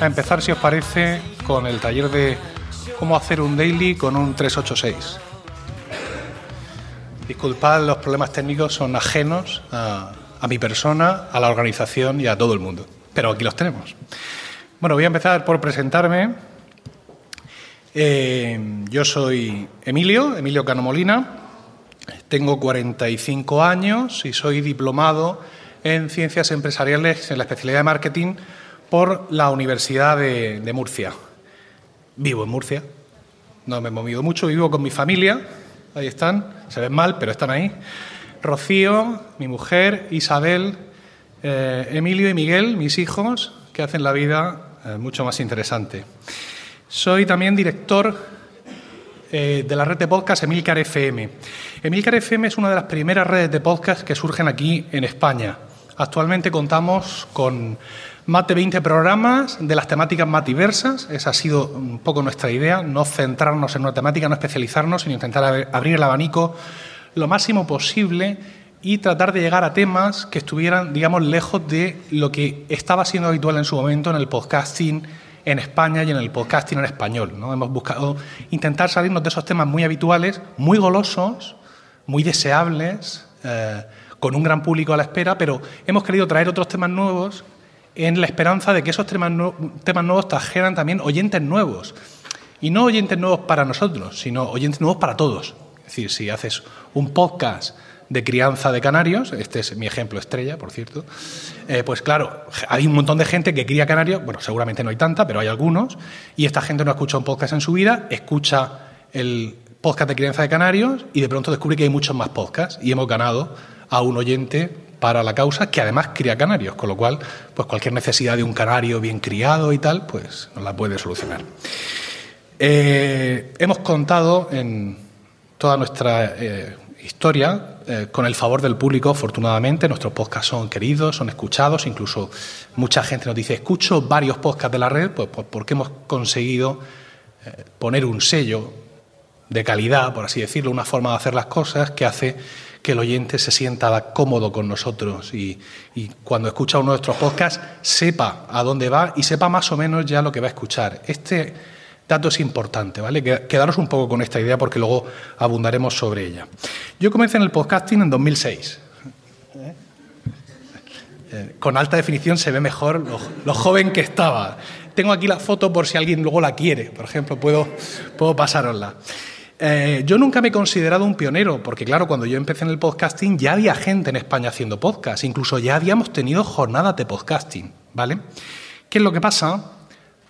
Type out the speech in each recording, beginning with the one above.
a empezar, si os parece, con el taller de cómo hacer un daily con un 386. Disculpad, los problemas técnicos son ajenos a, mi persona, a la organización y a todo el mundo. Pero aquí los tenemos. Bueno, voy a empezar por presentarme. Eh, yo soy Emilio, Emilio Cano Molina. Tengo 45 años y soy diplomado en Ciencias Empresariales en la especialidad de Marketing por la Universidad de, Murcia. Vivo en Murcia, no me he movido mucho, vivo con mi familia, ahí están, se ven mal, pero están ahí. Rocío, mi mujer, Isabel, eh, Emilio y Miguel, mis hijos, que hacen la vida eh, mucho más interesante. Soy también director eh, de la red de podcast Emilcar FM. Emilcar FM es una de las primeras redes de podcast que surgen aquí en España. Actualmente contamos con más de 20 programas de las temáticas más diversas. Esa ha sido un poco nuestra idea, no centrarnos en una temática, no especializarnos, sino intentar abrir el abanico lo máximo posible y tratar de llegar a temas que estuvieran, digamos, lejos de lo que estaba siendo habitual en su momento en el podcasting en España y en el podcasting en español. ¿no? Hemos buscado intentar salirnos de esos temas muy habituales, muy golosos, muy deseables, eh, con un gran público a la espera, pero hemos querido traer otros temas nuevos en la esperanza de que esos temas, temas nuevos trajeran también oyentes nuevos. Y no oyentes nuevos para nosotros, sino oyentes nuevos para todos. Es decir, si haces un podcast de crianza de canarios, este es mi ejemplo estrella, por cierto, eh, pues claro, hay un montón de gente que cría canarios, bueno, seguramente no hay tanta, pero hay algunos, y esta gente no escucha un podcast en su vida, escucha el podcast de crianza de canarios y de pronto descubre que hay muchos más podcasts y hemos ganado a un oyente para la causa que además cría canarios, con lo cual pues cualquier necesidad de un canario bien criado y tal, pues nos la puede solucionar. Eh, hemos contado en toda nuestra eh, historia eh, con el favor del público, afortunadamente. Nuestros podcasts son queridos, son escuchados, incluso mucha gente nos dice, escucho varios podcasts de la red, pues, pues porque hemos conseguido poner un sello de calidad, por así decirlo, una forma de hacer las cosas que hace que el oyente se sienta cómodo con nosotros y, y, cuando escucha uno de nuestros podcasts sepa a dónde va y sepa más o menos ya lo que va a escuchar. Este dato es importante, ¿vale? Quedaros un poco con esta idea porque luego abundaremos sobre ella. Yo comencé en el podcasting en 2006. Eh, con alta definición se ve mejor lo, joven que estaba. Tengo aquí la foto por si alguien luego la quiere, por ejemplo, puedo, puedo pasárosla. Eh, yo nunca me he considerado un pionero, porque claro, cuando yo empecé en el podcasting ya había gente en España haciendo podcast, incluso ya habíamos tenido jornadas de podcasting, ¿vale? ¿Qué es lo que pasa?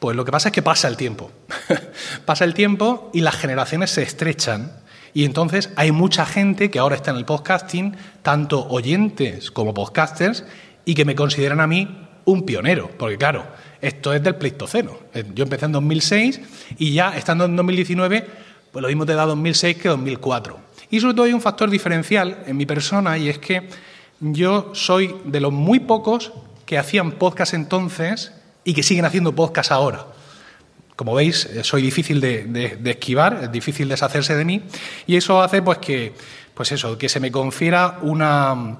Pues lo que pasa es que pasa el tiempo. pasa el tiempo y las generaciones se estrechan. Y entonces hay mucha gente que ahora está en el podcasting, tanto oyentes como podcasters, y que me consideran a mí un pionero. Porque claro, esto es del Pleistoceno. Eh, yo empecé en 2006 y ya estando en 2019, pues lo mismo te da 2006 que 2004. Y sobre todo hay un factor diferencial en mi persona y es que yo soy de los muy pocos que hacían podcast entonces y que siguen haciendo podcast ahora. Como veis, eh, soy difícil de, esquivar, es difícil deshacerse de mí, y eso hace pues que, pues eso, que se me confiera una,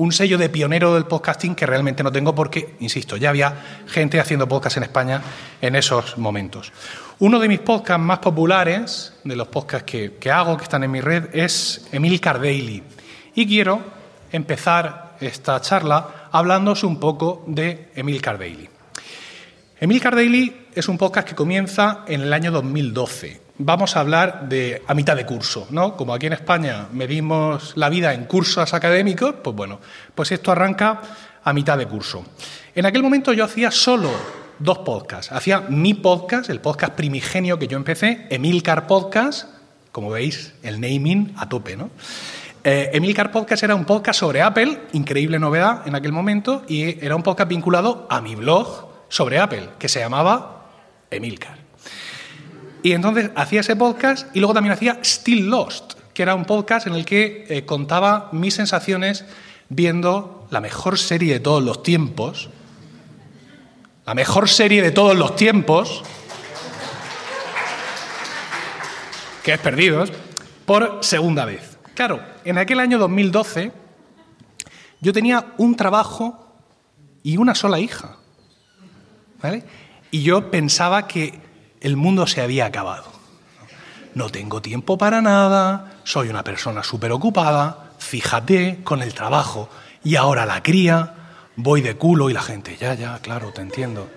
un sello de pionero del podcasting que realmente no tengo porque, insisto, ya había gente haciendo podcast en España en esos momentos. Uno de mis podcasts más populares, de los podcasts que, que hago, que están en mi red, es Emil Daily. Y quiero empezar esta charla hablándoos un poco de Emil Daily. Emil Daily es un podcast que comienza en el año 2012. Vamos a hablar de a mitad de curso, ¿no? Como aquí en España medimos la vida en cursos académicos, pues bueno, pues esto arranca a mitad de curso. En aquel momento yo hacía solo dos podcasts. Hacía mi podcast, el podcast primigenio que yo empecé, Emilcar Podcast, como veis, el naming a tope, ¿no? Eh, Emilcar Podcast era un podcast sobre Apple, increíble novedad en aquel momento, y era un podcast vinculado a mi blog, sobre Apple, que se llamaba Emilcar. Y entonces hacía ese podcast y luego también hacía Still Lost, que era un podcast en el que eh, contaba mis sensaciones viendo la mejor serie de todos los tiempos, la mejor serie de todos los tiempos, que es Perdidos, por segunda vez. Claro, en aquel año 2012 yo tenía un trabajo y una sola hija. Y yo pensaba que el mundo se había acabado. No tengo tiempo para nada, soy una persona súper ocupada, fíjate con el trabajo y ahora la cría, voy de culo y la gente, ya, ya, claro, te entiendo.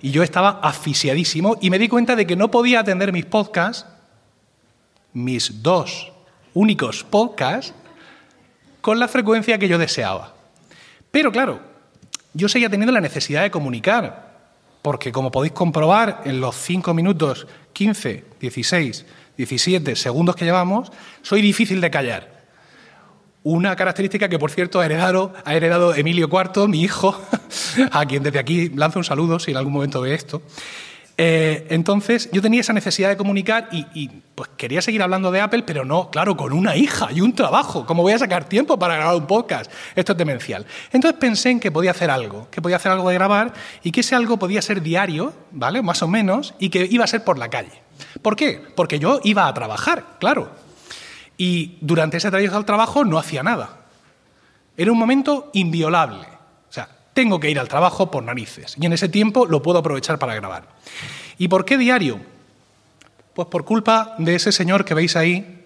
Y yo estaba asfixiadísimo y me di cuenta de que no podía atender mis podcasts, mis dos únicos podcasts, con la frecuencia que yo deseaba. Pero claro, yo seguía teniendo la necesidad de comunicar, porque como podéis comprobar en los 5 minutos 15, 16, 17 segundos que llevamos, soy difícil de callar. Una característica que, por cierto, ha heredado, Emilio IV, mi hijo, a quien desde aquí lanzo un saludo si en algún momento ve esto. Eh, entonces, yo tenía esa necesidad de comunicar y, pues quería seguir hablando de Apple, pero no, claro, con una hija y un trabajo. ¿Cómo voy a sacar tiempo para grabar un podcast? Esto es demencial. Entonces pensé en que podía hacer algo, que podía hacer algo de grabar y que ese algo podía ser diario, ¿vale? Más o menos, y que iba a ser por la calle. ¿Por qué? Porque yo iba a trabajar, claro. Y durante ese trayecto al trabajo no hacía nada. Era un momento inviolable tengo que ir al trabajo por narices y en ese tiempo lo puedo aprovechar para grabar. ¿Y por qué diario? Pues por culpa de ese señor que veis ahí,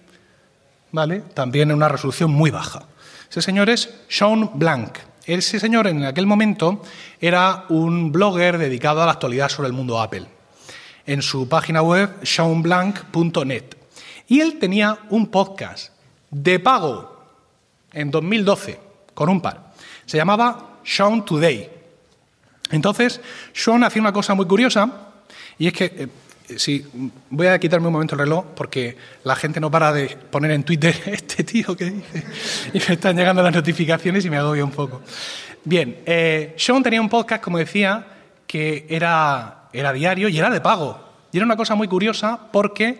¿vale? También en una resolución muy baja. Ese señor es Sean Blank. Ese señor en aquel momento era un blogger dedicado a la actualidad sobre el mundo Apple. En su página web, seanblank.net. Y él tenía un podcast de pago en 2012, con un par. Se llamaba Sean Today. Entonces, Sean hacía una cosa muy curiosa, y es que, eh, sí, voy a quitarme un momento el reloj, porque la gente no para de poner en Twitter este tío que dice, y me están llegando las notificaciones y me agobio un poco. Bien, eh, Sean tenía un podcast, como decía, que era, era diario y era de pago. Y era una cosa muy curiosa porque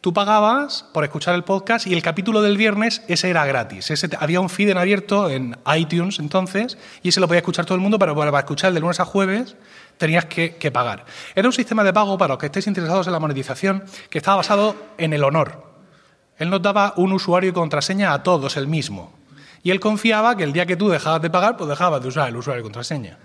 Tú pagabas por escuchar el podcast y el capítulo del viernes, ese era gratis. Ese, había un feed en abierto en iTunes entonces y ese lo podía escuchar todo el mundo, pero para escuchar de lunes a jueves tenías que, que, pagar. Era un sistema de pago para los que estéis interesados en la monetización que estaba basado en el honor. Él nos daba un usuario y contraseña a todos, el mismo. Y él confiaba que el día que tú dejabas de pagar, pues dejabas de usar el usuario y contraseña.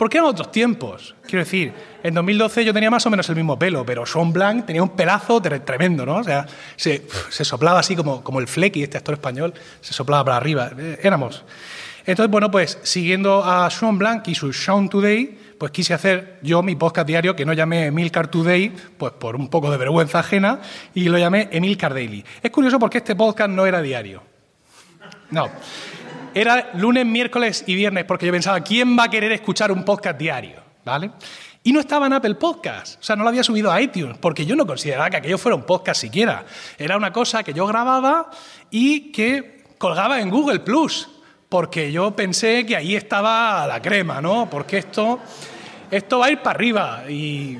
Porque eran otros tiempos. Quiero decir, en 2012 yo tenía más o menos el mismo pelo, pero Sean Blanc tenía un pelazo tremendo, ¿no? O sea, se, soplaba así como, como el Flecky, este actor español, se soplaba para arriba. Eh, éramos. Entonces, bueno, pues siguiendo a Sean Blanc y su Sean Today, pues quise hacer yo mi podcast diario que no llamé Emilcar Today, pues por un poco de vergüenza ajena, y lo llamé Emilcar Daily. Es curioso porque este podcast no era diario. No era lunes, miércoles y viernes, porque yo pensaba, ¿quién va a querer escuchar un podcast diario? ¿Vale? Y no estaba en Apple Podcast, o sea, no lo había subido a iTunes, porque yo no consideraba que aquello fuera un podcast siquiera. Era una cosa que yo grababa y que colgaba en Google Plus, porque yo pensé que ahí estaba la crema, ¿no? Porque esto, esto va a ir para arriba. Y,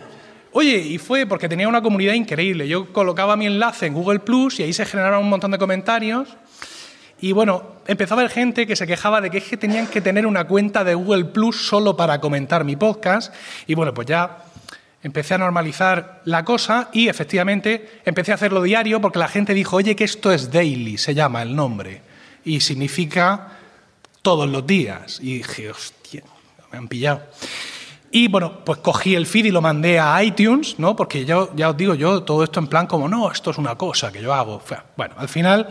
oye, y fue porque tenía una comunidad increíble. Yo colocaba mi enlace en Google Plus y ahí se generaron un montón de comentarios. Y bueno, empezó a haber gente que se quejaba de que, es que tenían que tener una cuenta de Google Plus solo para comentar mi podcast. Y bueno, pues ya empecé a normalizar la cosa y efectivamente empecé a hacerlo diario porque la gente dijo, oye, que esto es daily, se llama el nombre. Y significa todos los días. Y dije, hostia, me han pillado. Y bueno, pues cogí el feed y lo mandé a iTunes, ¿no? Porque yo, ya os digo, yo todo esto en plan como, no, esto es una cosa que yo hago. Bueno, al final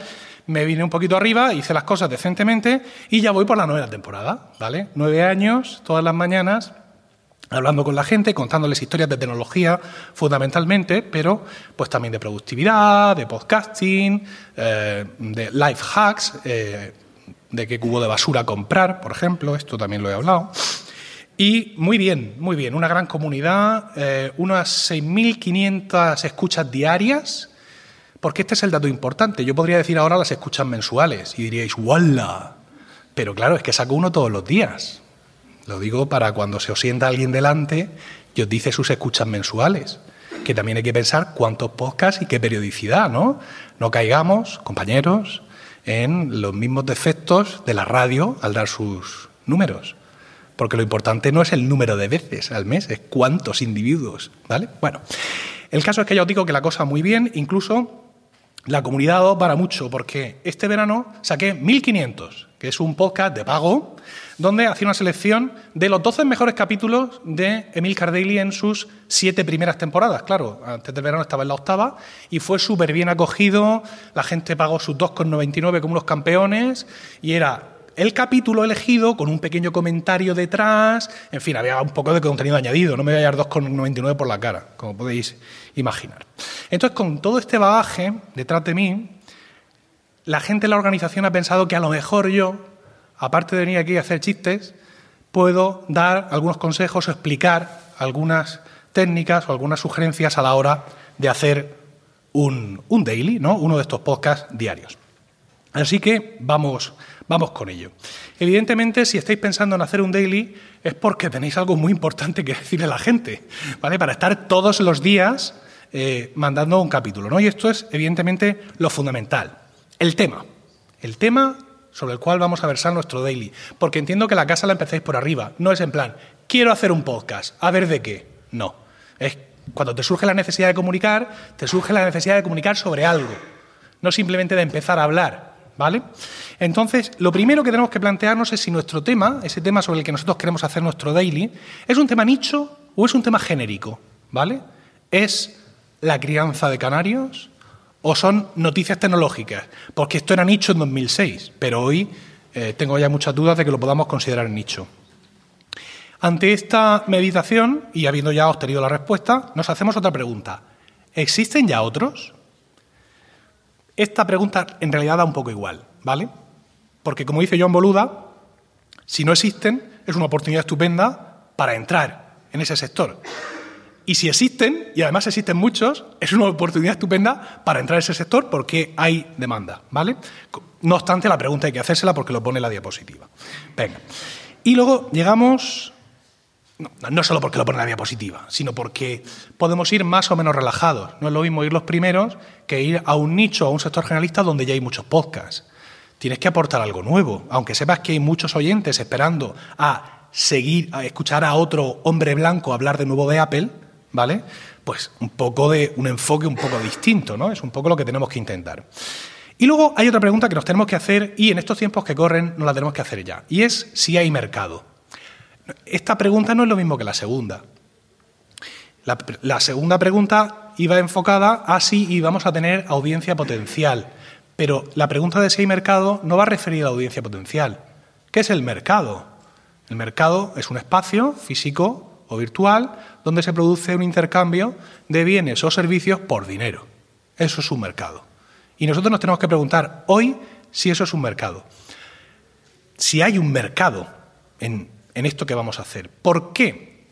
me vine un poquito arriba, hice las cosas decentemente y ya voy por la nueva temporada, ¿vale? Nueve años, todas las mañanas, hablando con la gente, contándoles historias de tecnología fundamentalmente, pero pues también de productividad, de podcasting, eh, de life hacks, eh, de qué cubo de basura comprar, por ejemplo, esto también lo he hablado. Y muy bien, muy bien, una gran comunidad, eh, unas 6.500 escuchas diarias, porque este es el dato importante. Yo podría decir ahora las escuchas mensuales y diríais, ¡wala! Pero claro, es que saco uno todos los días. Lo digo para cuando se os sienta alguien delante y os dice sus escuchas mensuales. Que también hay que pensar cuántos podcasts y qué periodicidad, ¿no? No caigamos, compañeros, en los mismos defectos de la radio al dar sus números. Porque lo importante no es el número de veces al mes, es cuántos individuos, ¿vale? Bueno, el caso es que ya os digo que la cosa muy bien, incluso la comunidad para mucho, porque este verano saqué 1500, que es un podcast de pago, donde hacía una selección de los 12 mejores capítulos de Emil Cardelli en sus siete primeras temporadas. Claro, antes del verano estaba en la octava y fue súper bien acogido, la gente pagó sus 2,99 como unos campeones y era el capítulo elegido con un pequeño comentario detrás, en fin, había un poco de contenido añadido, no me voy a dar 2,99 por la cara, como podéis imaginar. Entonces, con todo este bagaje detrás de mí, la gente en la organización ha pensado que a lo mejor yo, aparte de venir aquí a hacer chistes, puedo dar algunos consejos o explicar algunas técnicas o algunas sugerencias a la hora de hacer un, un daily, ¿no? uno de estos podcasts diarios. Así que vamos, vamos con ello. Evidentemente, si estáis pensando en hacer un daily, es porque tenéis algo muy importante que decirle a la gente, ¿vale? Para estar todos los días eh, mandando un capítulo, ¿no? Y esto es, evidentemente, lo fundamental. El tema. El tema sobre el cual vamos a versar nuestro daily. Porque entiendo que la casa la empecéis por arriba. No es en plan, quiero hacer un podcast, a ver de qué. No. Es cuando te surge la necesidad de comunicar, te surge la necesidad de comunicar sobre algo. No simplemente de empezar a hablar. ¿Vale? Entonces, lo primero que tenemos que plantearnos es si nuestro tema, ese tema sobre el que nosotros queremos hacer nuestro daily, es un tema nicho o es un tema genérico, ¿vale? ¿Es la crianza de canarios o son noticias tecnológicas? Porque esto era nicho en 2006, pero hoy eh, tengo ya muchas dudas de que lo podamos considerar nicho. Ante esta meditación, y habiendo ya obtenido la respuesta, nos hacemos otra pregunta. ¿Existen ya otros? Esta pregunta en realidad da un poco igual, ¿vale? Porque como dice John Boluda, si no existen, es una oportunidad estupenda para entrar en ese sector. Y si existen, y además existen muchos, es una oportunidad estupenda para entrar en ese sector porque hay demanda, ¿vale? No obstante, la pregunta hay que hacérsela porque lo pone la diapositiva. Venga. Y luego llegamos no, solo porque lo pone la diapositiva, sino porque podemos ir más o menos relajados. No es lo mismo ir los primeros que ir a un nicho, a un sector generalista donde ya hay muchos podcasts. Tienes que aportar algo nuevo, aunque sepas que hay muchos oyentes esperando a seguir, a escuchar a otro hombre blanco hablar de nuevo de Apple, ¿vale? Pues un poco de un enfoque un poco distinto, ¿no? Es un poco lo que tenemos que intentar. Y luego hay otra pregunta que nos tenemos que hacer y en estos tiempos que corren no la tenemos que hacer ya, y es si hay mercado. Esta pregunta no es lo mismo que la segunda. La, segunda pregunta iba enfocada a si íbamos a tener audiencia potencial, pero la pregunta de si hay mercado no va a referir a la audiencia potencial. ¿Qué es el mercado? El mercado es un espacio físico o virtual donde se produce un intercambio de bienes o servicios por dinero. Eso es un mercado. Y nosotros nos tenemos que preguntar hoy si eso es un mercado. Si hay un mercado en en esto que vamos a hacer. ¿Por qué?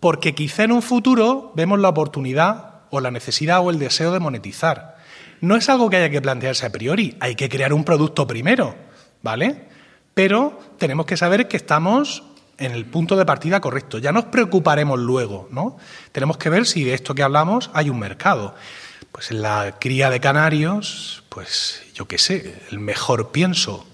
Porque quizá en un futuro vemos la oportunidad o la necesidad o el deseo de monetizar. No es algo que haya que plantearse a priori, hay que crear un producto primero, ¿vale? Pero tenemos que saber que estamos en el punto de partida correcto. Ya nos preocuparemos luego, ¿no? Tenemos que ver si de esto que hablamos hay un mercado. Pues en la cría de canarios, pues yo qué sé, el mejor pienso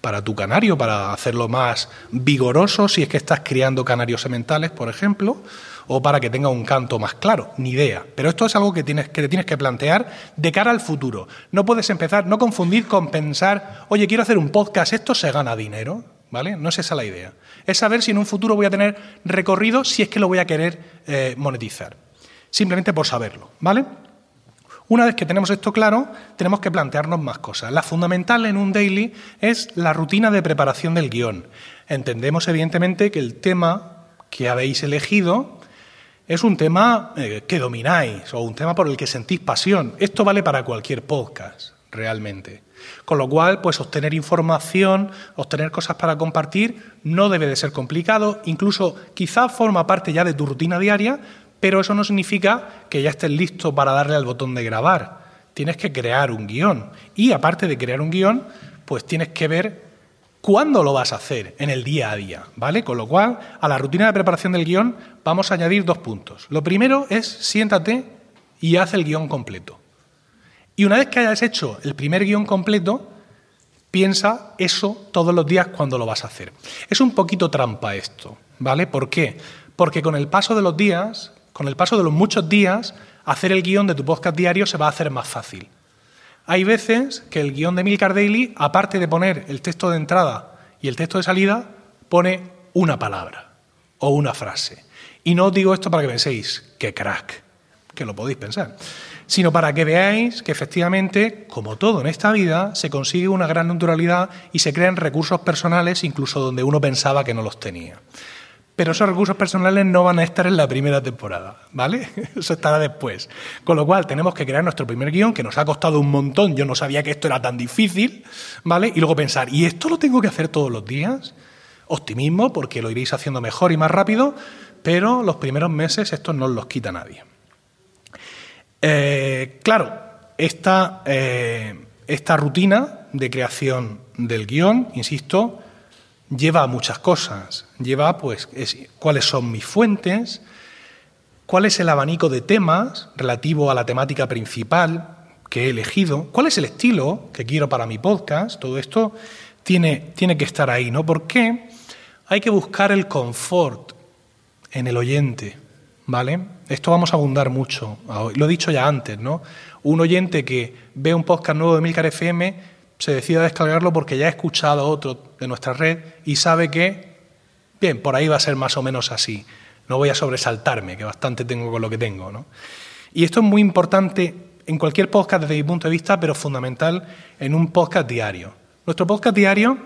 para tu canario, para hacerlo más vigoroso si es que estás criando canarios sementales, por ejemplo, o para que tenga un canto más claro, ni idea. Pero esto es algo que tienes que te tienes que plantear de cara al futuro. No puedes empezar, no confundir con pensar, oye, quiero hacer un podcast, esto se gana dinero, ¿vale? No es esa la idea. Es saber si en un futuro voy a tener recorrido, si es que lo voy a querer eh, monetizar. Simplemente por saberlo, ¿vale? Una vez que tenemos esto claro, tenemos que plantearnos más cosas. La fundamental en un daily es la rutina de preparación del guion. Entendemos, evidentemente, que el tema que habéis elegido es un tema eh, que domináis o un tema por el que sentís pasión. Esto vale para cualquier podcast, realmente. Con lo cual, pues obtener información, obtener cosas para compartir, no debe de ser complicado. Incluso quizá forma parte ya de tu rutina diaria, pero eso no significa que ya estés listo para darle al botón de grabar. Tienes que crear un guion. Y aparte de crear un guion, pues tienes que ver cuándo lo vas a hacer en el día a día, ¿vale? Con lo cual, a la rutina de preparación del guion vamos a añadir dos puntos. Lo primero es siéntate y haz el guion completo. Y una vez que hayas hecho el primer guion completo, piensa eso todos los días cuando lo vas a hacer. Es un poquito trampa esto, ¿vale? ¿Por qué? Porque con el paso de los días con el paso de los muchos días, hacer el guion de tu podcast diario se va a hacer más fácil. Hay veces que el guion de Milcar Daily, aparte de poner el texto de entrada y el texto de salida, pone una palabra o una frase. Y no os digo esto para que penséis, que crack, que lo podéis pensar, sino para que veáis que efectivamente, como todo en esta vida, se consigue una gran naturalidad y se crean recursos personales incluso donde uno pensaba que no los tenía. Pero esos recursos personales no van a estar en la primera temporada, ¿vale? Eso estará después. Con lo cual tenemos que crear nuestro primer guion, que nos ha costado un montón, yo no sabía que esto era tan difícil, ¿vale? Y luego pensar, ¿y esto lo tengo que hacer todos los días? Optimismo, porque lo iréis haciendo mejor y más rápido, pero los primeros meses esto no los quita nadie. Eh, claro, esta, eh, esta rutina de creación del guion, insisto, lleva a muchas cosas. Lleva, pues, cuáles son mis fuentes, cuál es el abanico de temas relativo a la temática principal que he elegido, cuál es el estilo que quiero para mi podcast. Todo esto tiene, tiene que estar ahí, ¿no? Porque hay que buscar el confort en el oyente, ¿vale? Esto vamos a abundar mucho. Lo he dicho ya antes, ¿no? Un oyente que ve un podcast nuevo de Milcar FM se decide a descargarlo porque ya ha escuchado otro de nuestra red y sabe que, bien, por ahí va a ser más o menos así. No voy a sobresaltarme, que bastante tengo con lo que tengo. ¿no? Y esto es muy importante en cualquier podcast desde mi punto de vista, pero fundamental en un podcast diario. Nuestro podcast diario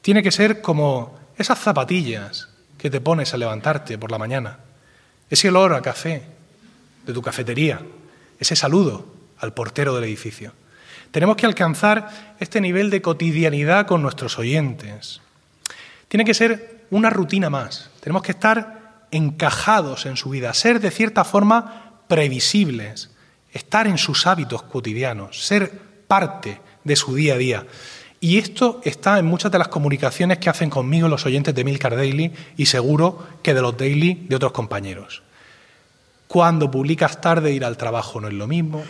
tiene que ser como esas zapatillas que te pones a levantarte por la mañana, ese olor a café de tu cafetería, ese saludo al portero del edificio. Tenemos que alcanzar este nivel de cotidianidad con nuestros oyentes. Tiene que ser una rutina más. Tenemos que estar encajados en su vida, ser de cierta forma previsibles, estar en sus hábitos cotidianos, ser parte de su día a día. Y esto está en muchas de las comunicaciones que hacen conmigo los oyentes de Milcar Daily y seguro que de los daily de otros compañeros. Cuando publicas tarde ir al trabajo no es lo mismo,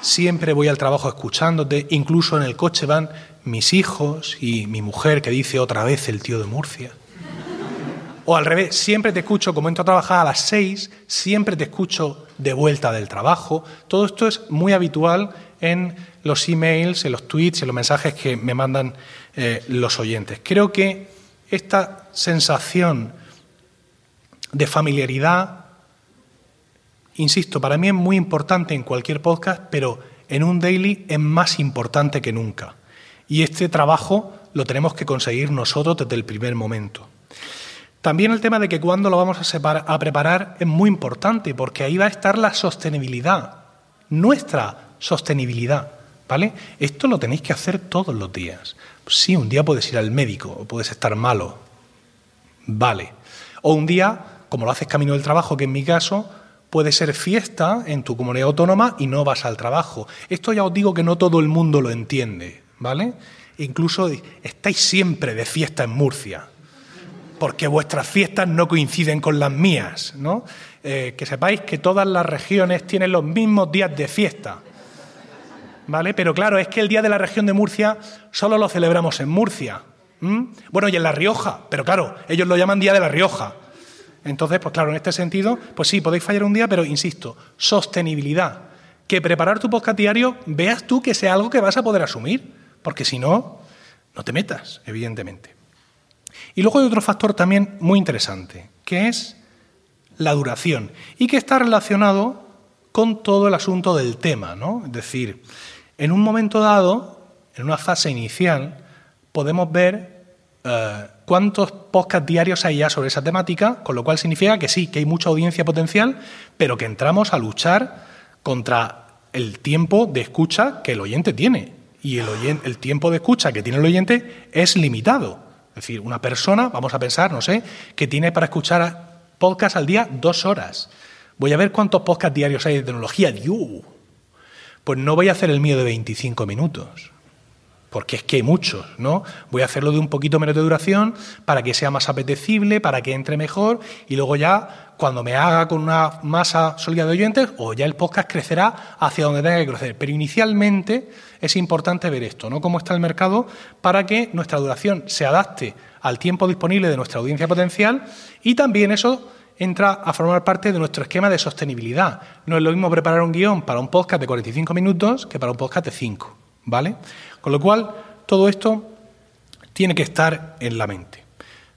Siempre voy al trabajo escuchándote, incluso en el coche van mis hijos y mi mujer que dice otra vez el tío de Murcia. O al revés, siempre te escucho, como entro a trabajar a las seis, siempre te escucho de vuelta del trabajo. Todo esto es muy habitual en los emails, en los tweets, en los mensajes que me mandan eh, los oyentes. Creo que esta sensación de familiaridad Insisto, para mí es muy importante en cualquier podcast, pero en un daily es más importante que nunca. Y este trabajo lo tenemos que conseguir nosotros desde el primer momento. También el tema de que cuando lo vamos a, preparar es muy importante, porque ahí va a estar la sostenibilidad, nuestra sostenibilidad. ¿Vale? Esto lo tenéis que hacer todos los días. Sí, un día puedes ir al médico o puedes estar malo. Vale. O un día, como lo haces camino del trabajo, que en mi caso, Puede ser fiesta en tu comunidad autónoma y no vas al trabajo. Esto ya os digo que no todo el mundo lo entiende, ¿vale? Incluso estáis siempre de fiesta en Murcia, porque vuestras fiestas no coinciden con las mías, ¿no? Eh, que sepáis que todas las regiones tienen los mismos días de fiesta, ¿vale? Pero claro, es que el Día de la Región de Murcia solo lo celebramos en Murcia. Bueno, y en La Rioja, pero claro, ellos lo llaman Día de La Rioja. Entonces, pues claro, en este sentido, pues sí, podéis fallar un día, pero insisto, sostenibilidad. Que preparar tu podcast diario veas tú que sea algo que vas a poder asumir, porque si no, no te metas, evidentemente. Y luego hay otro factor también muy interesante, que es la duración, y que está relacionado con todo el asunto del tema, ¿no? Es decir, en un momento dado, en una fase inicial, podemos ver eh, cuántos podcasts diarios hay ya sobre esa temática, con lo cual significa que sí, que hay mucha audiencia potencial, pero que entramos a luchar contra el tiempo de escucha que el oyente tiene. Y el, tiempo de escucha que tiene el oyente es limitado. Es decir, una persona, vamos a pensar, no sé, que tiene para escuchar podcast al día dos horas. Voy a ver cuántos podcasts diarios hay de tecnología. Dios. Pues no voy a hacer el mío de 25 minutos porque es que hay muchos, ¿no? Voy a hacerlo de un poquito menos de duración para que sea más apetecible, para que entre mejor y luego ya cuando me haga con una masa sólida de oyentes o ya el podcast crecerá hacia donde tenga que crecer. Pero inicialmente es importante ver esto, ¿no? Cómo está el mercado para que nuestra duración se adapte al tiempo disponible de nuestra audiencia potencial y también eso entra a formar parte de nuestro esquema de sostenibilidad. No es lo mismo preparar un guion para un podcast de 45 minutos que para un podcast de 5, ¿vale? Con lo cual, todo esto tiene que estar en la mente.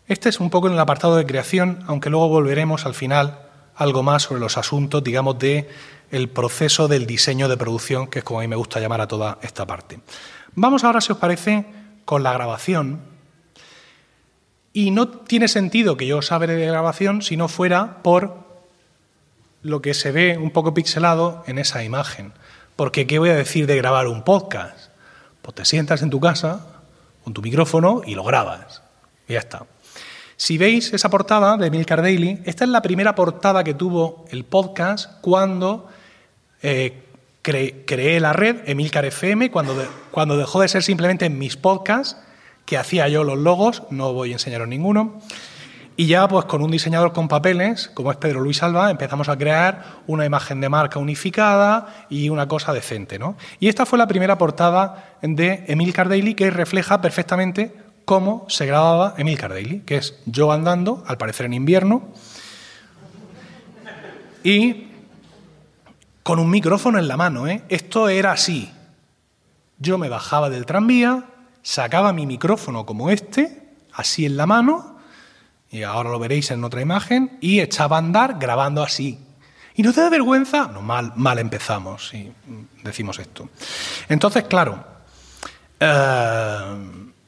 Este es un poco en el apartado de creación, aunque luego volveremos al final algo más sobre los asuntos, digamos, de el proceso del diseño de producción, que es como a mí me gusta llamar a toda esta parte. Vamos ahora, si os parece, con la grabación. Y no tiene sentido que yo os hable de grabación si no fuera por lo que se ve un poco pixelado en esa imagen. Porque, ¿qué voy a decir de grabar un podcast? Pues te sientas en tu casa con tu micrófono y lo grabas. Y ya está. Si veis esa portada de Milcar Daily, esta es la primera portada que tuvo el podcast cuando eh, creé la red Emilcar FM, cuando, cuando dejó de ser simplemente mis podcasts, que hacía yo los logos, no voy a enseñaros ninguno. Y ya pues con un diseñador con papeles, como es Pedro Luis Alba, empezamos a crear una imagen de marca unificada y una cosa decente. ¿no? Y esta fue la primera portada de Emilcar Daily que refleja perfectamente cómo se grababa Emilcar Daily, que es yo andando, al parecer en invierno, y con un micrófono en la mano. ¿eh? Esto era así. Yo me bajaba del tranvía, sacaba mi micrófono como este, así en la mano, y ahora lo veréis en otra imagen, y echaba a andar grabando así. ¿Y no te da vergüenza? No, mal, mal empezamos, si decimos esto. Entonces, claro, eh,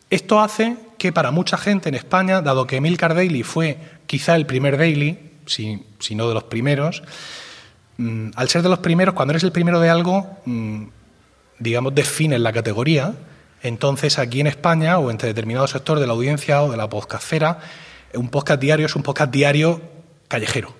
esto hace que para mucha gente en España, dado que Emilcar Daily fue quizá el primer daily, si, no de los primeros, mm, al ser de los primeros, cuando eres el primero de algo, mm, digamos, defines la categoría. Entonces, aquí en España, o entre determinado sector de la audiencia o de la podcastera, un podcast diario es un podcast diario callejero.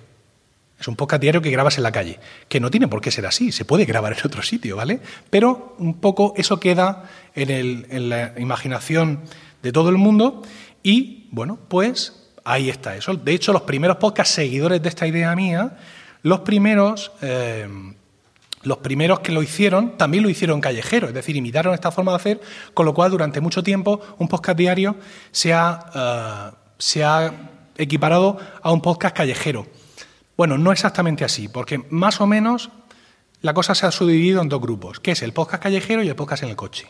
Es un podcast diario que grabas en la calle, que no tiene por qué ser así, se puede grabar en otro sitio, ¿vale? Pero un poco eso queda en, la imaginación de todo el mundo y, bueno, pues ahí está eso. De hecho, los primeros podcast seguidores de esta idea mía, los primeros... Eh, los primeros que lo hicieron también lo hicieron callejero, es decir, imitaron esta forma de hacer, con lo cual durante mucho tiempo un podcast diario se ha, eh, se ha equiparado a un podcast callejero. Bueno, no exactamente así, porque más o menos la cosa se ha subdividido en dos grupos, que es el podcast callejero y el podcast en el coche.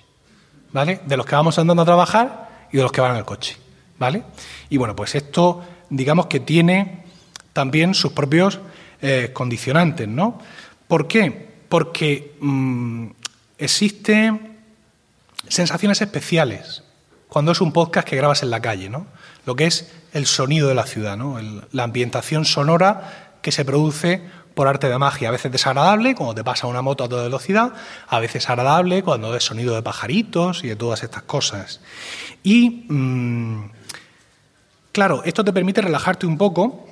¿Vale? De los que vamos andando a trabajar y de los que van en el coche. ¿Vale? Y bueno, pues esto, digamos que tiene también sus propios eh, condicionantes, ¿no? ¿Por qué? Porque mm, existen sensaciones especiales cuando es un podcast que grabas en la calle, ¿no? Lo que es el sonido de la ciudad, ¿no? la ambientación sonora que se produce por arte de magia, a veces desagradable cuando te pasa una moto a toda velocidad, a veces agradable cuando es sonido de pajaritos y de todas estas cosas. Y mm, claro, esto te permite relajarte un poco,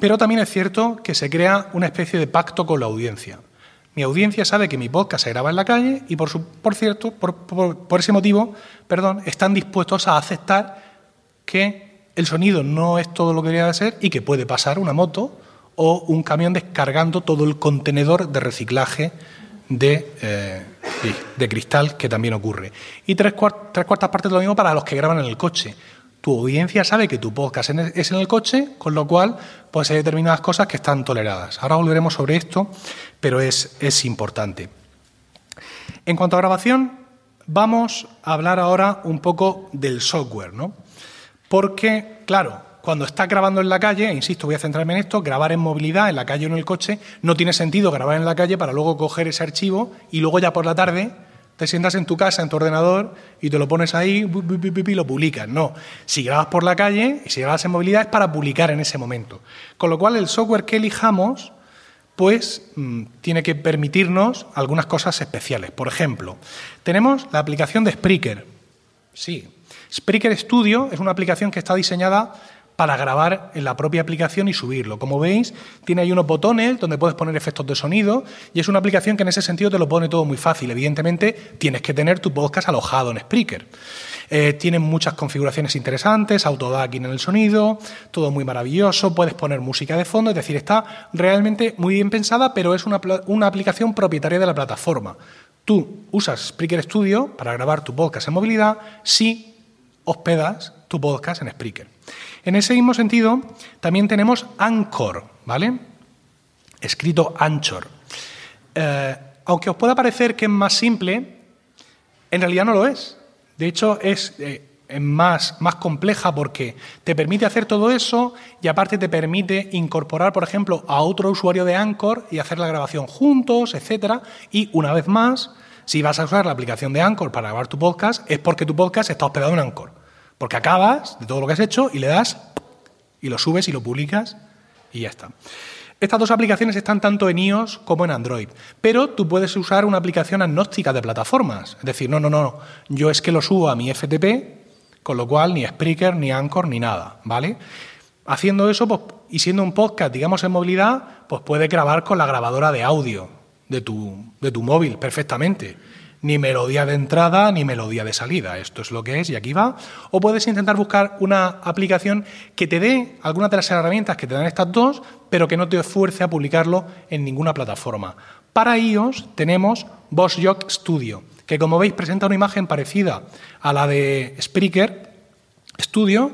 pero también es cierto que se crea una especie de pacto con la audiencia. Mi audiencia sabe que mi podcast se graba en la calle y por, por cierto, por, por ese motivo, perdón, están dispuestos a aceptar que el sonido no es todo lo que debería ser y que puede pasar una moto o un camión descargando todo el contenedor de reciclaje de, eh, de cristal que también ocurre. Y tres, tres cuartas partes de lo mismo para los que graban en el coche. Tu audiencia sabe que tu podcast es en el coche, con lo cual pues hay determinadas cosas que están toleradas. Ahora volveremos sobre esto, pero es, es importante. En cuanto a grabación, vamos a hablar ahora un poco del software, ¿no? Porque, claro, cuando estás grabando en la calle, e insisto, voy a centrarme en esto, grabar en movilidad, en la calle o en el coche, no tiene sentido grabar en la calle para luego coger ese archivo y luego ya por la tarde te sientas en tu casa, en tu ordenador, y te lo pones ahí y lo publicas. No, si grabas por la calle y si grabas en movilidad es para publicar en ese momento. Con lo cual el software que elijamos, pues mm, tiene que permitirnos algunas cosas especiales. Por ejemplo, tenemos la aplicación de Spreaker. Sí, Spreaker Studio es una aplicación que está diseñada para grabar en la propia aplicación y subirlo. Como veis, tiene ahí unos botones donde puedes poner efectos de sonido y es una aplicación que en ese sentido te lo pone todo muy fácil. Evidentemente, tienes que tener tu podcast alojado en Spreaker. Eh, tiene muchas configuraciones interesantes, autodacking en el sonido, todo muy maravilloso, puedes poner música de fondo, es decir, está realmente muy bien pensada, pero es una, una aplicación propietaria de la plataforma. Tú usas Spreaker Studio para grabar tu podcast en movilidad si hospedas tu podcast en Spreaker. En ese mismo sentido, también tenemos Anchor, ¿vale? Escrito Anchor. Eh, aunque os pueda parecer que es más simple, en realidad no lo es. De hecho, es eh, más, más compleja porque te permite hacer todo eso y aparte te permite incorporar, por ejemplo, a otro usuario de Anchor y hacer la grabación juntos, etcétera. Y una vez más, si vas a usar la aplicación de Anchor para grabar tu podcast, es porque tu podcast está hospedado en Anchor. Porque acabas de todo lo que has hecho y le das y lo subes y lo publicas y ya está. Estas dos aplicaciones están tanto en iOS como en Android, pero tú puedes usar una aplicación agnóstica de plataformas. Es decir, no, no, no, yo es que lo subo a mi FTP con lo cual, ni Spreaker, ni Anchor, ni nada, ¿vale? Haciendo eso, pues, y siendo un podcast, digamos, en movilidad, pues puedes grabar con la grabadora de audio de tu, de tu móvil perfectamente. Ni melodía de entrada ni melodía de salida. Esto es lo que es y aquí va. O puedes intentar buscar una aplicación que te dé algunas de las herramientas que te dan estas dos, pero que no te esfuerce a publicarlo en ninguna plataforma. Para iOS tenemos Jock Studio que como veis presenta una imagen parecida a la de Spreaker Studio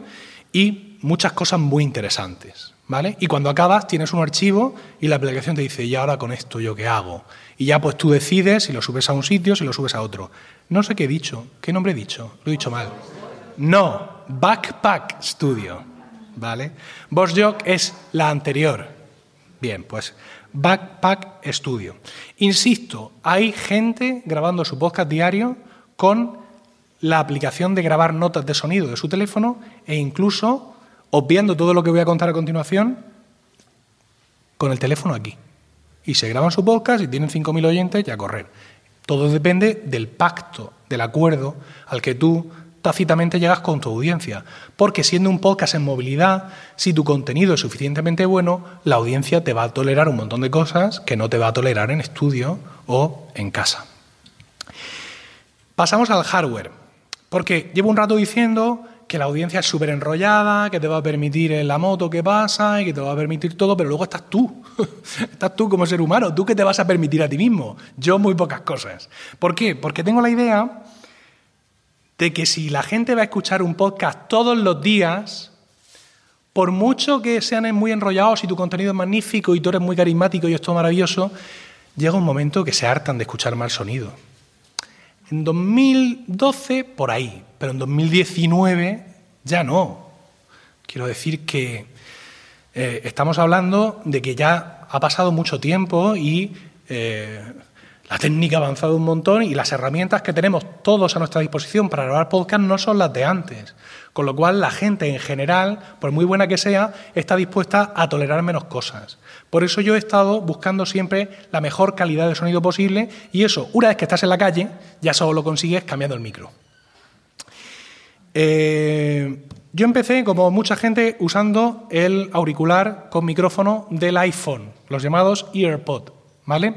y muchas cosas muy interesantes. ¿Vale? Y cuando acabas tienes un archivo y la aplicación te dice, ¿y ahora con esto yo qué hago? Y ya pues tú decides si lo subes a un sitio, si lo subes a otro. No sé qué he dicho. ¿Qué nombre he dicho? Lo he dicho mal. No, Backpack Studio. ¿Vale? Jock es la anterior. Bien, pues Backpack Studio. Insisto, hay gente grabando su podcast diario con la aplicación de grabar notas de sonido de su teléfono e incluso, obviando todo lo que voy a contar a continuación, con el teléfono aquí. Y se graban su podcast y tienen 5.000 oyentes y a correr. Todo depende del pacto, del acuerdo al que tú tácitamente llegas con tu audiencia. Porque siendo un podcast en movilidad, si tu contenido es suficientemente bueno, la audiencia te va a tolerar un montón de cosas que no te va a tolerar en estudio o en casa. Pasamos al hardware. Porque llevo un rato diciendo que la audiencia es súper enrollada, que te va a permitir la moto que pasa y que te va a permitir todo, pero luego estás tú. estás tú como ser humano. ¿Tú qué te vas a permitir a ti mismo? Yo muy pocas cosas. ¿Por qué? Porque tengo la idea de que si la gente va a escuchar un podcast todos los días, por mucho que sean muy enrollados y tu contenido es magnífico y tú eres muy carismático y esto es maravilloso, llega un momento que se hartan de escuchar mal sonido. En 2012, por ahí, pero en 2019 ya no. Quiero decir que eh, estamos hablando de que ya ha pasado mucho tiempo y eh, la técnica ha avanzado un montón y las herramientas que tenemos todos a nuestra disposición para grabar podcast no son las de antes. Con lo cual la gente en general, por muy buena que sea, está dispuesta a tolerar menos cosas. Por eso yo he estado buscando siempre la mejor calidad de sonido posible y eso, una vez que estás en la calle, ya solo lo consigues cambiando el micro. Eh, yo empecé, como mucha gente, usando el auricular con micrófono del iPhone, los llamados EarPod, ¿vale?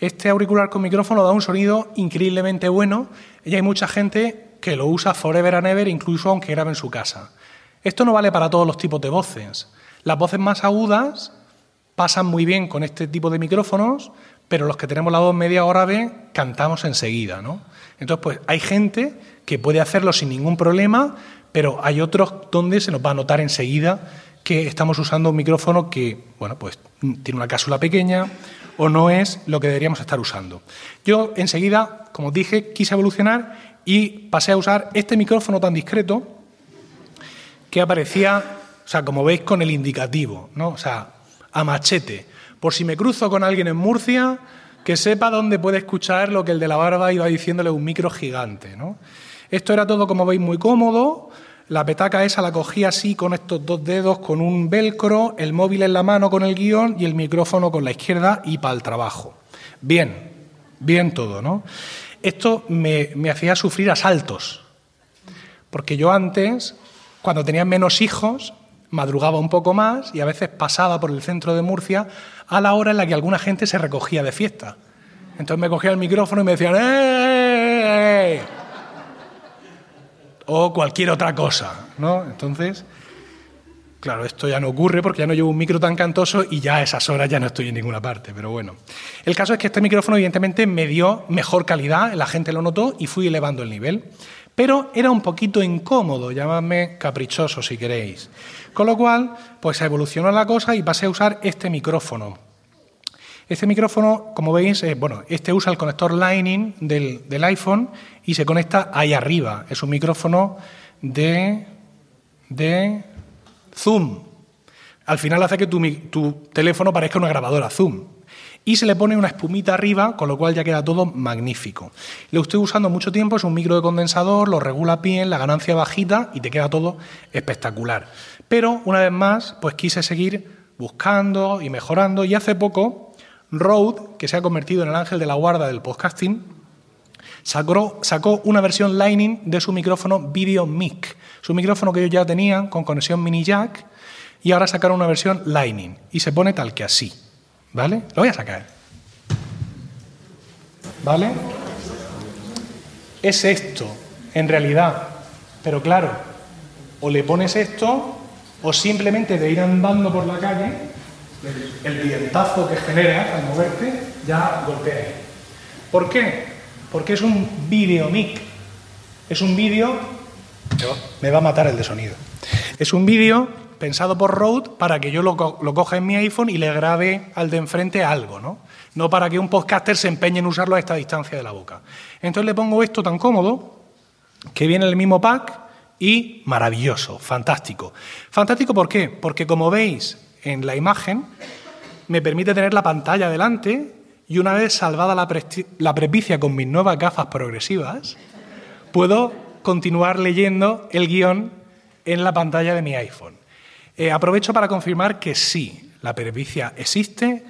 Este auricular con micrófono da un sonido increíblemente bueno y hay mucha gente que lo usa forever and ever, incluso aunque grabe en su casa. Esto no vale para todos los tipos de voces. Las voces más agudas pasan muy bien con este tipo de micrófonos, pero los que tenemos la voz media grave cantamos enseguida, ¿no? Entonces, pues hay gente que puede hacerlo sin ningún problema, pero hay otros donde se nos va a notar enseguida que estamos usando un micrófono que, bueno, pues tiene una cápsula pequeña o no es lo que deberíamos estar usando. Yo enseguida, como dije, quise evolucionar y pasé a usar este micrófono tan discreto que aparecía, o sea, como veis, con el indicativo, ¿no? O sea, a machete. Por si me cruzo con alguien en Murcia, que sepa dónde puede escuchar lo que el de la barba iba diciéndole un micro gigante, ¿no? Esto era todo, como veis, muy cómodo, la petaca esa la cogía así con estos dos dedos, con un velcro, el móvil en la mano con el guion y el micrófono con la izquierda y para el trabajo. Bien, bien todo, ¿no? Esto me, hacía sufrir asaltos, porque yo antes, cuando tenía menos hijos, madrugaba un poco más y a veces pasaba por el centro de Murcia a la hora en la que alguna gente se recogía de fiesta. Entonces me cogía el micrófono y me decían ¡Eh! o cualquier otra cosa, ¿no? Entonces, claro, esto ya no ocurre porque ya no llevo un micro tan cantoso y ya a esas horas ya no estoy en ninguna parte, pero bueno. El caso es que este micrófono evidentemente me dio mejor calidad, la gente lo notó y fui elevando el nivel. Pero era un poquito incómodo, llamadme caprichoso si queréis. Con lo cual, pues evolucionó la cosa y pasé a usar este micrófono. Este micrófono, como veis, eh, bueno, este usa el conector Lightning del, del, iPhone y se conecta ahí arriba. Es un micrófono de, de Zoom. Al final hace que tu, teléfono parezca una grabadora Zoom y se le pone una espumita arriba, con lo cual ya queda todo magnífico. Lo estoy usando mucho tiempo, es un micro de condensador, lo regula bien, la ganancia bajita y te queda todo espectacular. Pero una vez más, pues quise seguir buscando y mejorando y hace poco Rode, que se ha convertido en el ángel de la guarda del podcasting, sacó, una versión Lightning de su micrófono Video Mic, su micrófono que ellos ya tenían con conexión mini jack y ahora sacaron una versión Lightning y se pone tal que así. ¿Vale? Lo voy a sacar. ¿Vale? Es esto, en realidad. Pero claro, o le pones esto, o simplemente de ir andando por la calle, el, vientazo que genera al moverte ya golpea. ¿Por qué? Porque es un video mic. Es un vídeo. Me va a matar el de sonido. Es un vídeo pensado por Rode para que yo lo, coja en mi iPhone y le grabe al de enfrente algo, ¿no? No para que un podcaster se empeñe en usarlo a esta distancia de la boca. Entonces le pongo esto tan cómodo que viene el mismo pack y maravilloso, fantástico. Fantástico ¿por qué? Porque como veis en la imagen, me permite tener la pantalla delante y una vez salvada la, la prepicia con mis nuevas gafas progresivas, puedo continuar leyendo el guion en la pantalla de mi iPhone. Eh, aprovecho para confirmar que sí, la pervicia existe,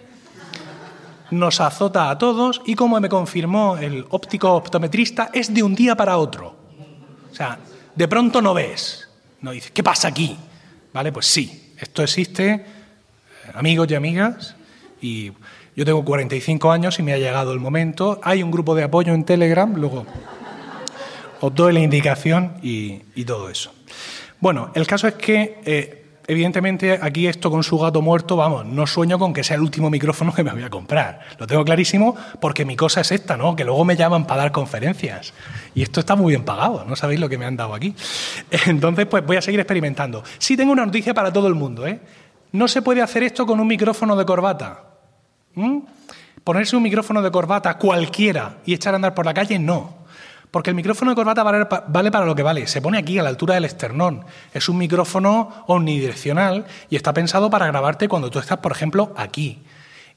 nos azota a todos y como me confirmó el óptico optometrista, es de un día para otro. O sea, de pronto no ves. No dices, ¿qué pasa aquí? Vale, pues sí, esto existe, eh, amigos y amigas, y yo tengo 45 años y me ha llegado el momento. Hay un grupo de apoyo en Telegram, luego os doy la indicación y, todo eso. Bueno, el caso es que eh, evidentemente aquí esto con su gato muerto, vamos, no sueño con que sea el último micrófono que me voy a comprar. Lo tengo clarísimo porque mi cosa es esta, ¿no? Que luego me llaman para dar conferencias. Y esto está muy bien pagado, no sabéis lo que me han dado aquí. Entonces, pues voy a seguir experimentando. Sí tengo una noticia para todo el mundo, ¿eh? No se puede hacer esto con un micrófono de corbata. ¿Mm? Ponerse un micrófono de corbata cualquiera y echar a andar por la calle, no. Porque el micrófono de corbata vale, para lo que vale. Se pone aquí a la altura del esternón. Es un micrófono omnidireccional y está pensado para grabarte cuando tú estás, por ejemplo, aquí.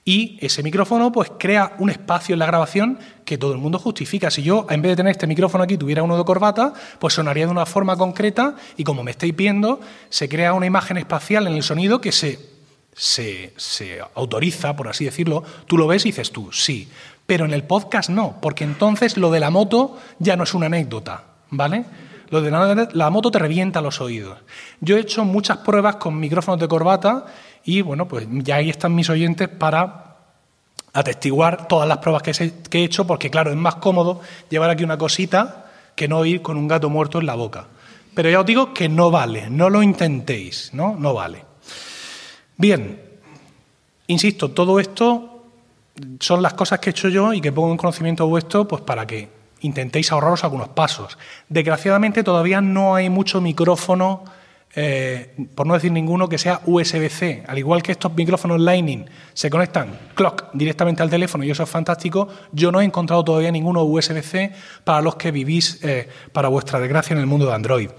Y ese micrófono pues crea un espacio en la grabación que todo el mundo justifica. Si yo, en vez de tener este micrófono aquí, tuviera uno de corbata, pues sonaría de una forma concreta y como me estáis viendo, se crea una imagen espacial en el sonido que se, se, se autoriza, por así decirlo. Tú lo ves y dices tú, sí. Pero en el podcast no, porque entonces lo de la moto ya no es una anécdota, ¿vale? Lo de la, moto te revienta los oídos. Yo he hecho muchas pruebas con micrófonos de corbata y bueno, pues ya ahí están mis oyentes para atestiguar todas las pruebas que, he hecho, porque claro, es más cómodo llevar aquí una cosita que no ir con un gato muerto en la boca. Pero ya os digo que no vale, no lo intentéis, ¿no? No vale. Bien, insisto, todo esto son las cosas que he hecho yo y que pongo en conocimiento vuestro pues para que intentéis ahorraros algunos pasos. Desgraciadamente todavía no hay mucho micrófono, eh, por no decir ninguno, que sea USB-C. Al igual que estos micrófonos Lightning se conectan clock directamente al teléfono y eso es fantástico, yo no he encontrado todavía ninguno USB-C para los que vivís, eh, para vuestra desgracia, en el mundo de Android.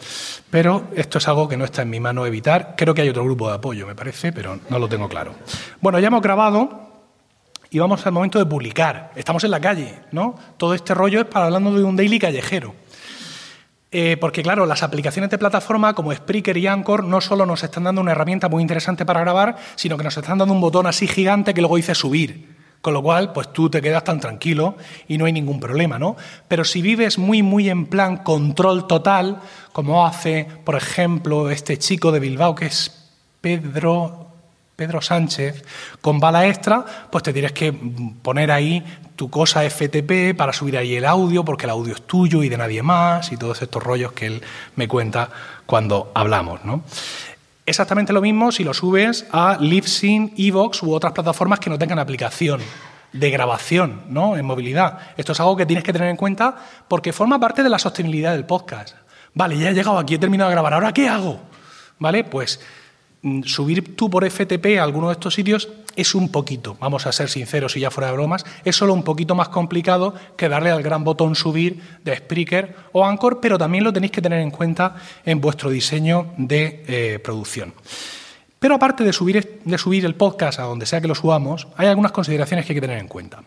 Pero esto es algo que no está en mi mano evitar. Creo que hay otro grupo de apoyo, me parece, pero no lo tengo claro. Bueno, ya hemos grabado y vamos al momento de publicar. Estamos en la calle, ¿no? Todo este rollo es para hablando de un daily callejero. Eh, porque, claro, las aplicaciones de plataforma como Spreaker y Anchor no solo nos están dando una herramienta muy interesante para grabar, sino que nos están dando un botón así gigante que luego dice subir. Con lo cual, pues tú te quedas tan tranquilo y no hay ningún problema, ¿no? Pero si vives muy, muy en plan control total, como hace, por ejemplo, este chico de Bilbao que es Pedro, Pedro Sánchez, con bala extra, pues te tienes que poner ahí tu cosa FTP para subir ahí el audio, porque el audio es tuyo y de nadie más, y todos estos rollos que él me cuenta cuando hablamos. ¿no? Exactamente lo mismo si lo subes a Libsyn, Evox u otras plataformas que no tengan aplicación de grabación ¿no? en movilidad. Esto es algo que tienes que tener en cuenta porque forma parte de la sostenibilidad del podcast. Vale, ya he llegado aquí, he terminado de grabar, ¿ahora qué hago? ¿Vale? Pues subir tú por FTP a alguno de estos sitios es un poquito, vamos a ser sinceros y ya fuera de bromas, es solo un poquito más complicado que darle al gran botón subir de Spreaker o Anchor, pero también lo tenéis que tener en cuenta en vuestro diseño de eh, producción. Pero aparte de subir, de subir el podcast a donde sea que lo subamos, hay algunas consideraciones que hay que tener en cuenta.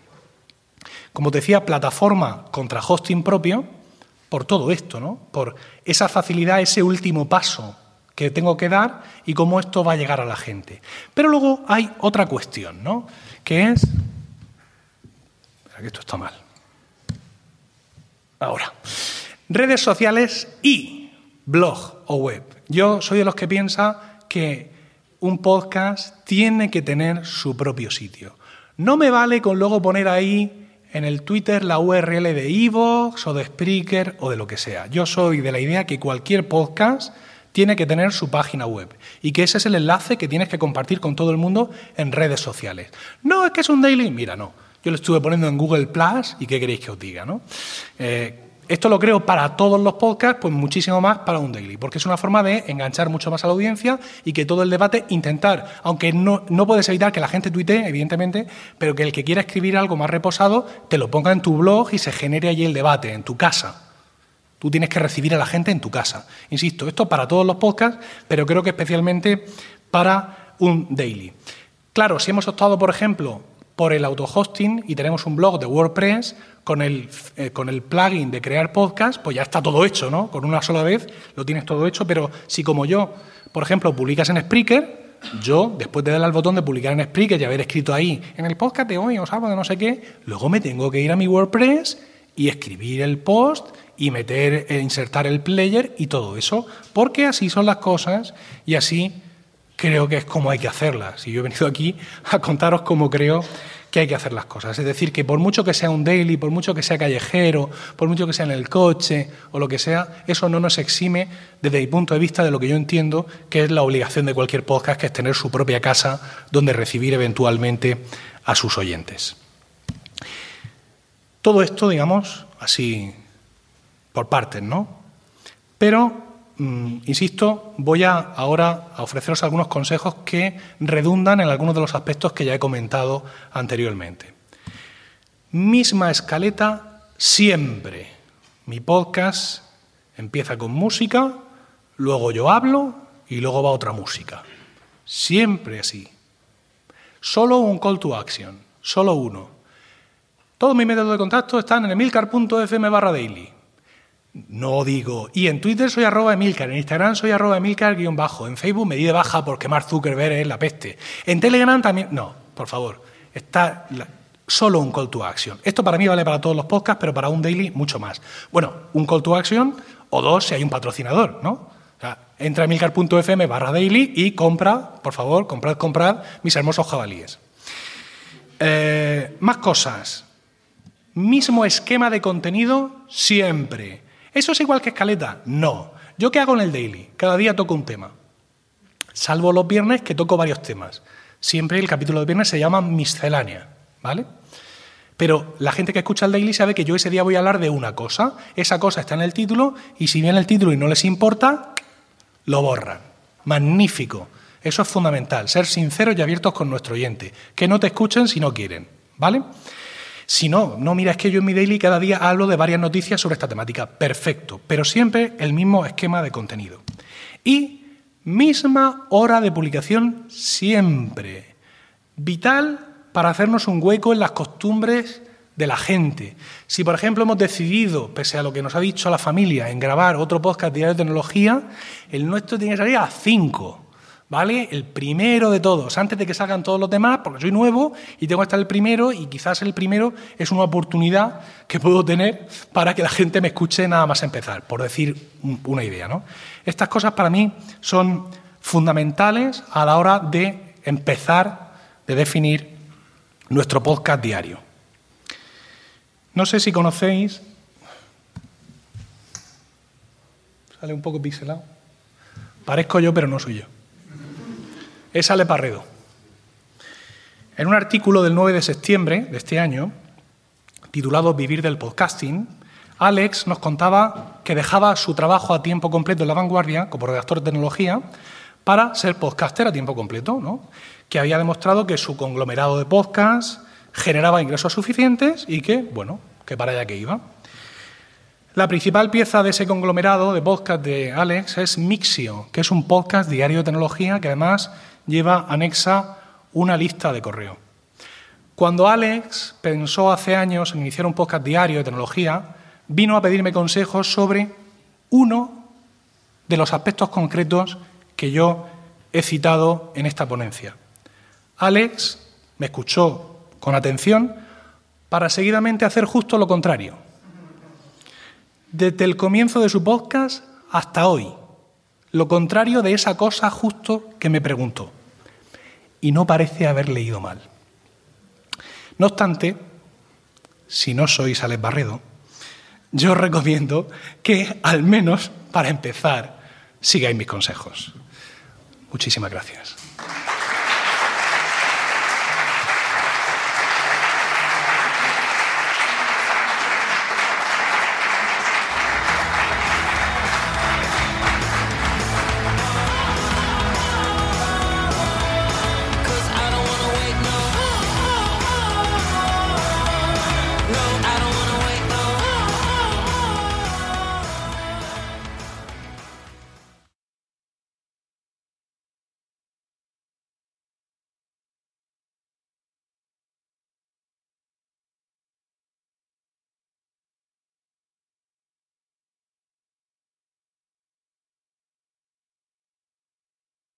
Como te decía, plataforma contra hosting propio, por todo esto, ¿no? Por esa facilidad, ese último paso que tengo que dar y cómo esto va a llegar a la gente. Pero luego hay otra cuestión, ¿no? Que es... Que esto está mal. Ahora. Redes sociales y blog o web. Yo soy de los que piensa que un podcast tiene que tener su propio sitio. No me vale con luego poner ahí en el Twitter la URL de Evox o de Spreaker o de lo que sea. Yo soy de la idea que cualquier podcast tiene que tener su página web y que ese es el enlace que tienes que compartir con todo el mundo en redes sociales. No, es que es un daily. Mira, no. Yo lo estuve poniendo en Google Plus y ¿qué queréis que os diga? ¿no? Eh, esto lo creo para todos los podcasts, pues muchísimo más para un daily, porque es una forma de enganchar mucho más a la audiencia y que todo el debate intentar, aunque no, no puedes evitar que la gente tuitee, evidentemente, pero que el que quiera escribir algo más reposado te lo ponga en tu blog y se genere allí el debate, en tu casa. Tú tienes que recibir a la gente en tu casa. Insisto, esto para todos los podcasts, pero creo que especialmente para un daily. Claro, si hemos optado, por ejemplo, por el auto-hosting y tenemos un blog de WordPress con el, eh, con el plugin de crear podcast, pues ya está todo hecho, ¿no? Con una sola vez lo tienes todo hecho, pero si como yo, por ejemplo, publicas en Spreaker, yo, después de darle al botón de publicar en Spreaker y haber escrito ahí, en el podcast de hoy os hablo de no sé qué, luego me tengo que ir a mi WordPress y escribir el post y meter, e insertar el player y todo eso, porque así son las cosas y así creo que es como hay que hacerlas. Y yo he venido aquí a contaros cómo creo que hay que hacer las cosas. Es decir, que por mucho que sea un daily, por mucho que sea callejero, por mucho que sea en el coche o lo que sea, eso no nos exime desde mi punto de vista de lo que yo entiendo que es la obligación de cualquier podcast, que es tener su propia casa donde recibir eventualmente a sus oyentes. Todo esto, digamos, así por partes, ¿no? Pero, mm, insisto, voy a ahora a ofreceros algunos consejos que redundan en algunos de los aspectos que ya he comentado anteriormente. Misma escaleta siempre. Mi podcast empieza con música, luego yo hablo y luego va otra música. Siempre así. Solo un call to action, solo uno. Todos mis métodos de contacto están en emilcar.fm barra daily. No digo. Y en Twitter soy arroba Emilcar, en Instagram soy arroba Emilcar guion bajo, en Facebook me di de baja porque Mark Zuckerberg es la peste. En Telegram también. No, por favor. Está solo un call to action. Esto para mí vale para todos los podcasts, pero para un daily mucho más. Bueno, un call to action o dos si hay un patrocinador, ¿no? O sea, entra a emilcar.fm barra daily y compra, por favor, comprad, comprad mis hermosos jabalíes. Eh, más cosas. Mismo esquema de contenido siempre. ¿Eso es igual que escaleta? No. ¿Yo qué hago en el daily? Cada día toco un tema. Salvo los viernes que toco varios temas. Siempre el capítulo de viernes se llama miscelánea, ¿vale? Pero la gente que escucha el daily sabe que yo ese día voy a hablar de una cosa. Esa cosa está en el título y si viene el título y no les importa, lo borran. Magnífico. Eso es fundamental, ser sinceros y abiertos con nuestro oyente. Que no te escuchen si no quieren, ¿vale? Si no, no, mira, es que yo en mi daily cada día hablo de varias noticias sobre esta temática. Perfecto, pero siempre el mismo esquema de contenido. Y misma hora de publicación siempre. Vital para hacernos un hueco en las costumbres de la gente. Si, por ejemplo, hemos decidido, pese a lo que nos ha dicho la familia, en grabar otro podcast diario de tecnología, el nuestro tiene que salir a 5. ¿Vale? El primero de todos, antes de que salgan todos los demás, porque soy nuevo y tengo que estar el primero y quizás el primero es una oportunidad que puedo tener para que la gente me escuche nada más empezar, por decir una idea, ¿no? Estas cosas para mí son fundamentales a la hora de empezar, de definir nuestro podcast diario. No sé si conocéis... Sale un poco pixelado. Parezco yo, pero no soy yo es Ale Parredo. En un artículo del 9 de septiembre de este año, titulado Vivir del podcasting, Alex nos contaba que dejaba su trabajo a tiempo completo en la vanguardia como redactor de tecnología para ser podcaster a tiempo completo, ¿no? que había demostrado que su conglomerado de podcasts generaba ingresos suficientes y que, bueno, que para allá que iba. La principal pieza de ese conglomerado de podcast de Alex es Mixio, que es un podcast diario de tecnología que además lleva anexa una lista de correo. Cuando Alex pensó hace años en iniciar un podcast diario de tecnología, vino a pedirme consejos sobre uno de los aspectos concretos que yo he citado en esta ponencia. Alex me escuchó con atención para seguidamente hacer justo lo contrario. Desde el comienzo de su podcast hasta hoy, lo contrario de esa cosa justo que me preguntó. Y no parece haber leído mal. No obstante, si no sois Alex Barredo, yo os recomiendo que, al menos para empezar, sigáis mis consejos. Muchísimas gracias.